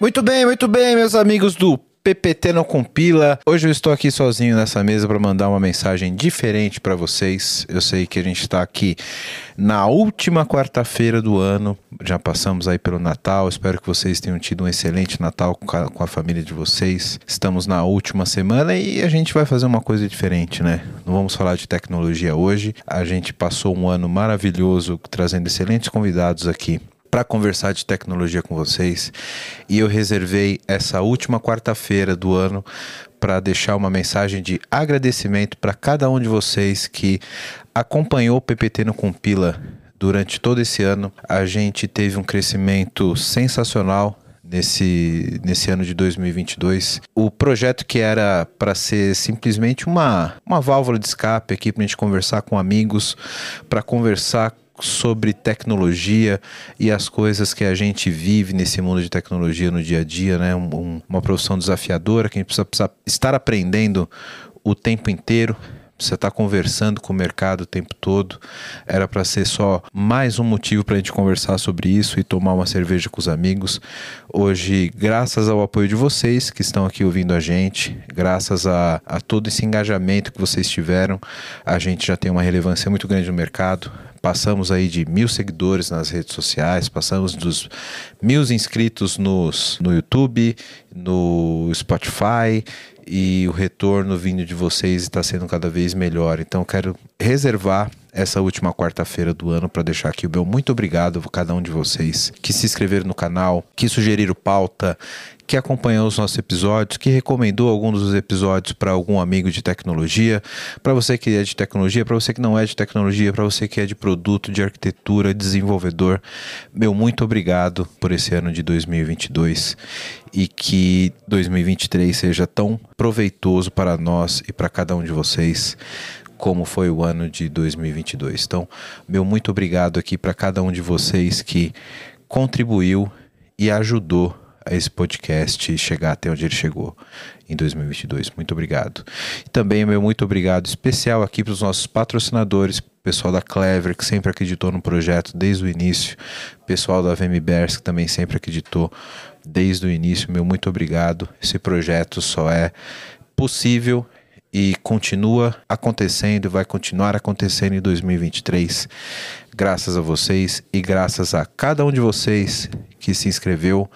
Muito bem, muito bem, meus amigos do PPT não compila. Hoje eu estou aqui sozinho nessa mesa para mandar uma mensagem diferente para vocês. Eu sei que a gente está aqui na última quarta-feira do ano. Já passamos aí pelo Natal. Espero que vocês tenham tido um excelente Natal com a, família de vocês. Estamos na última semana e a gente vai fazer uma coisa diferente, né? Não vamos falar de tecnologia hoje. A gente passou um ano maravilhoso trazendo excelentes convidados aqui para conversar de tecnologia com vocês e eu reservei essa última quarta-feira do ano para deixar uma mensagem de agradecimento para cada um de vocês que acompanhou o PPT no Compila durante todo esse ano. A gente teve um crescimento sensacional nesse, nesse ano de 2022. O projeto que era para ser simplesmente uma, uma válvula de escape aqui para a gente conversar com amigos, para conversar sobre tecnologia e as coisas que a gente vive nesse mundo de tecnologia no dia a dia, né? Um, uma profissão desafiadora que a gente precisa, precisa estar aprendendo o tempo inteiro você está conversando com o mercado o tempo todo. Era para ser só mais um motivo para a gente conversar sobre isso e tomar uma cerveja com os amigos. Hoje, graças ao apoio de vocês que estão aqui ouvindo a gente, graças a, a todo esse engajamento que vocês tiveram, a gente já tem uma relevância muito grande no mercado. Passamos aí de mil seguidores nas redes sociais, passamos dos mil inscritos nos, no YouTube, no Spotify e o retorno vindo de vocês está sendo cada vez melhor. Então, quero reservar essa última quarta-feira do ano para deixar aqui o meu muito obrigado a cada um de vocês que se inscreveram no canal, que sugeriram pauta, que acompanhou os nossos episódios, que recomendou alguns dos episódios para algum amigo de tecnologia, para você que é de tecnologia, para você que não é de tecnologia, para você que é de produto, de arquitetura, desenvolvedor. Meu muito obrigado por esse ano de 2022 e que 2023 seja tão proveitoso para nós e para cada um de vocês como foi o ano de 2022. Então, meu muito obrigado aqui para cada um de vocês que contribuiu e ajudou a esse podcast chegar até onde ele chegou em 2022. Muito obrigado. E também meu muito obrigado especial aqui para os nossos patrocinadores, pessoal da Clever, que sempre acreditou no projeto desde o início, pessoal da VMBers, que também sempre acreditou desde o início. Meu muito obrigado. Esse projeto só é possível e continua acontecendo, vai continuar acontecendo em 2023, graças a vocês e graças a cada um de vocês que se inscreveu,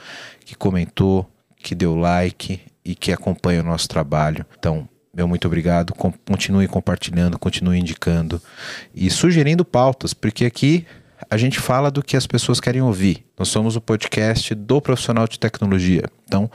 que comentou, que deu like e que acompanha o nosso trabalho. Então, meu muito obrigado. Continue compartilhando, continue indicando e sugerindo pautas, porque aqui a gente fala do que as pessoas querem ouvir. Nós somos o podcast do profissional de tecnologia. Então,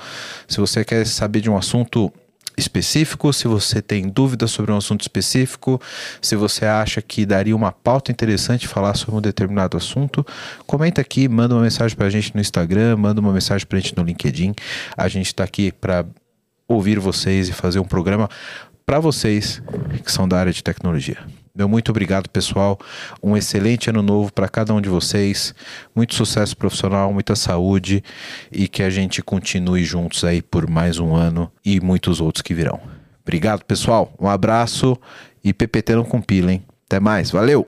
se você quer saber de um assunto específico, se você tem dúvidas sobre um assunto específico, se você acha que daria uma pauta interessante falar sobre um determinado assunto, comenta aqui, manda uma mensagem para a gente no Instagram, manda uma mensagem para a gente no LinkedIn. A gente está aqui para ouvir vocês e fazer um programa para vocês que são da área de tecnologia. Meu muito obrigado, pessoal. Um excelente ano novo para cada um de vocês. Muito sucesso profissional, muita saúde e que a gente continue juntos aí por mais um ano e muitos outros que virão. Obrigado, pessoal. Um abraço e PPT não compila, hein? Até mais. Valeu!